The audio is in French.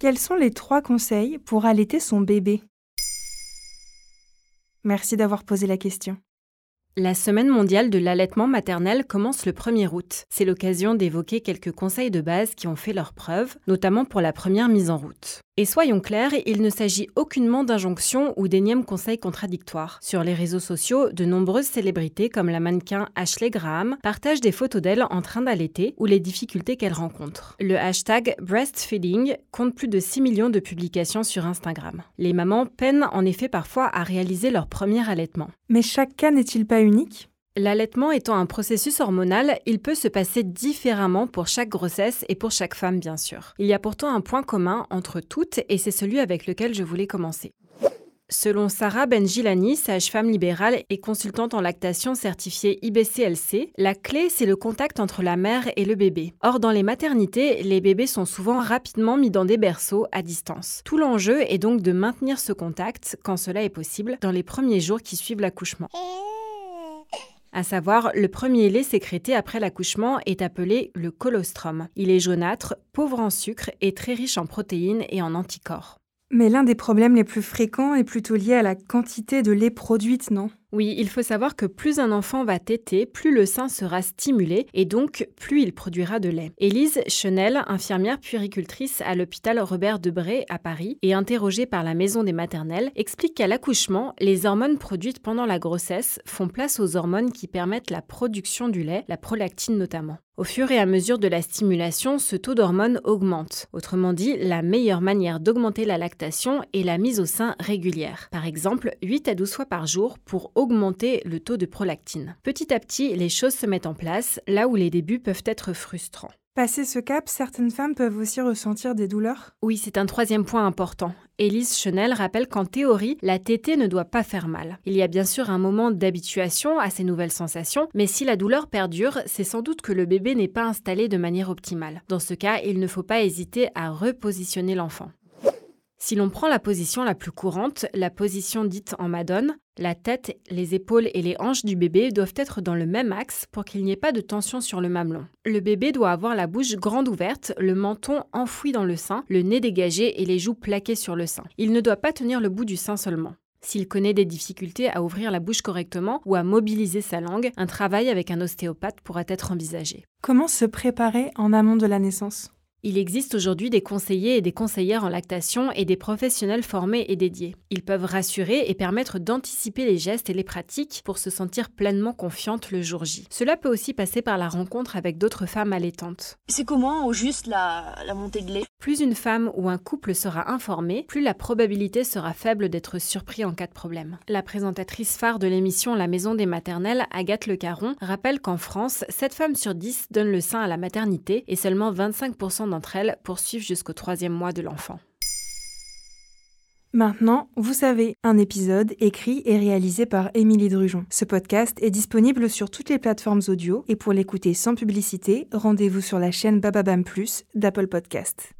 Quels sont les trois conseils pour allaiter son bébé? Merci d'avoir posé la question. La semaine mondiale de l'allaitement maternel commence le 1er août. C'est l'occasion d'évoquer quelques conseils de base qui ont fait leurs preuves, notamment pour la première mise en route. Et soyons clairs, il ne s'agit aucunement d'injonctions ou d'énièmes conseils contradictoires. Sur les réseaux sociaux, de nombreuses célébrités comme la mannequin Ashley Graham partagent des photos d'elle en train d'allaiter ou les difficultés qu'elle rencontre. Le hashtag breastfeeding compte plus de 6 millions de publications sur Instagram. Les mamans peinent en effet parfois à réaliser leur premier allaitement. Mais chaque n'est-il pas unique L'allaitement étant un processus hormonal, il peut se passer différemment pour chaque grossesse et pour chaque femme bien sûr. Il y a pourtant un point commun entre toutes et c'est celui avec lequel je voulais commencer. Selon Sarah Benjilani, sage-femme libérale et consultante en lactation certifiée IBCLC, la clé c'est le contact entre la mère et le bébé. Or, dans les maternités, les bébés sont souvent rapidement mis dans des berceaux à distance. Tout l'enjeu est donc de maintenir ce contact, quand cela est possible, dans les premiers jours qui suivent l'accouchement. À savoir, le premier lait sécrété après l'accouchement est appelé le colostrum. Il est jaunâtre, pauvre en sucre et très riche en protéines et en anticorps. Mais l'un des problèmes les plus fréquents est plutôt lié à la quantité de lait produite, non? Oui, il faut savoir que plus un enfant va téter, plus le sein sera stimulé et donc plus il produira de lait. Élise Chenel, infirmière puéricultrice à l'hôpital Robert Debré à Paris et interrogée par la maison des maternelles, explique qu'à l'accouchement, les hormones produites pendant la grossesse font place aux hormones qui permettent la production du lait, la prolactine notamment. Au fur et à mesure de la stimulation, ce taux d'hormones augmente. Autrement dit, la meilleure manière d'augmenter la lactation est la mise au sein régulière. Par exemple, 8 à 12 fois par jour pour augmenter le taux de prolactine. Petit à petit, les choses se mettent en place, là où les débuts peuvent être frustrants. Passer ce cap, certaines femmes peuvent aussi ressentir des douleurs? Oui, c'est un troisième point important. Élise Chenel rappelle qu'en théorie, la tétée ne doit pas faire mal. Il y a bien sûr un moment d'habituation à ces nouvelles sensations, mais si la douleur perdure, c'est sans doute que le bébé n'est pas installé de manière optimale. Dans ce cas, il ne faut pas hésiter à repositionner l'enfant. Si l'on prend la position la plus courante, la position dite en madone, la tête, les épaules et les hanches du bébé doivent être dans le même axe pour qu'il n'y ait pas de tension sur le mamelon. Le bébé doit avoir la bouche grande ouverte, le menton enfoui dans le sein, le nez dégagé et les joues plaquées sur le sein. Il ne doit pas tenir le bout du sein seulement. S'il connaît des difficultés à ouvrir la bouche correctement ou à mobiliser sa langue, un travail avec un ostéopathe pourra être envisagé. Comment se préparer en amont de la naissance? Il existe aujourd'hui des conseillers et des conseillères en lactation et des professionnels formés et dédiés. Ils peuvent rassurer et permettre d'anticiper les gestes et les pratiques pour se sentir pleinement confiante le jour J. Cela peut aussi passer par la rencontre avec d'autres femmes allaitantes. C'est comment au juste la, la montée de lait? Plus une femme ou un couple sera informé, plus la probabilité sera faible d'être surpris en cas de problème. La présentatrice phare de l'émission La Maison des Maternelles, Agathe Le Caron, rappelle qu'en France, 7 femmes sur 10 donnent le sein à la maternité et seulement 25% d'entre elles poursuivent jusqu'au troisième mois de l'enfant. Maintenant, vous savez, un épisode écrit et réalisé par Émilie Drujon. Ce podcast est disponible sur toutes les plateformes audio et pour l'écouter sans publicité, rendez-vous sur la chaîne Bababam Plus d'Apple Podcast.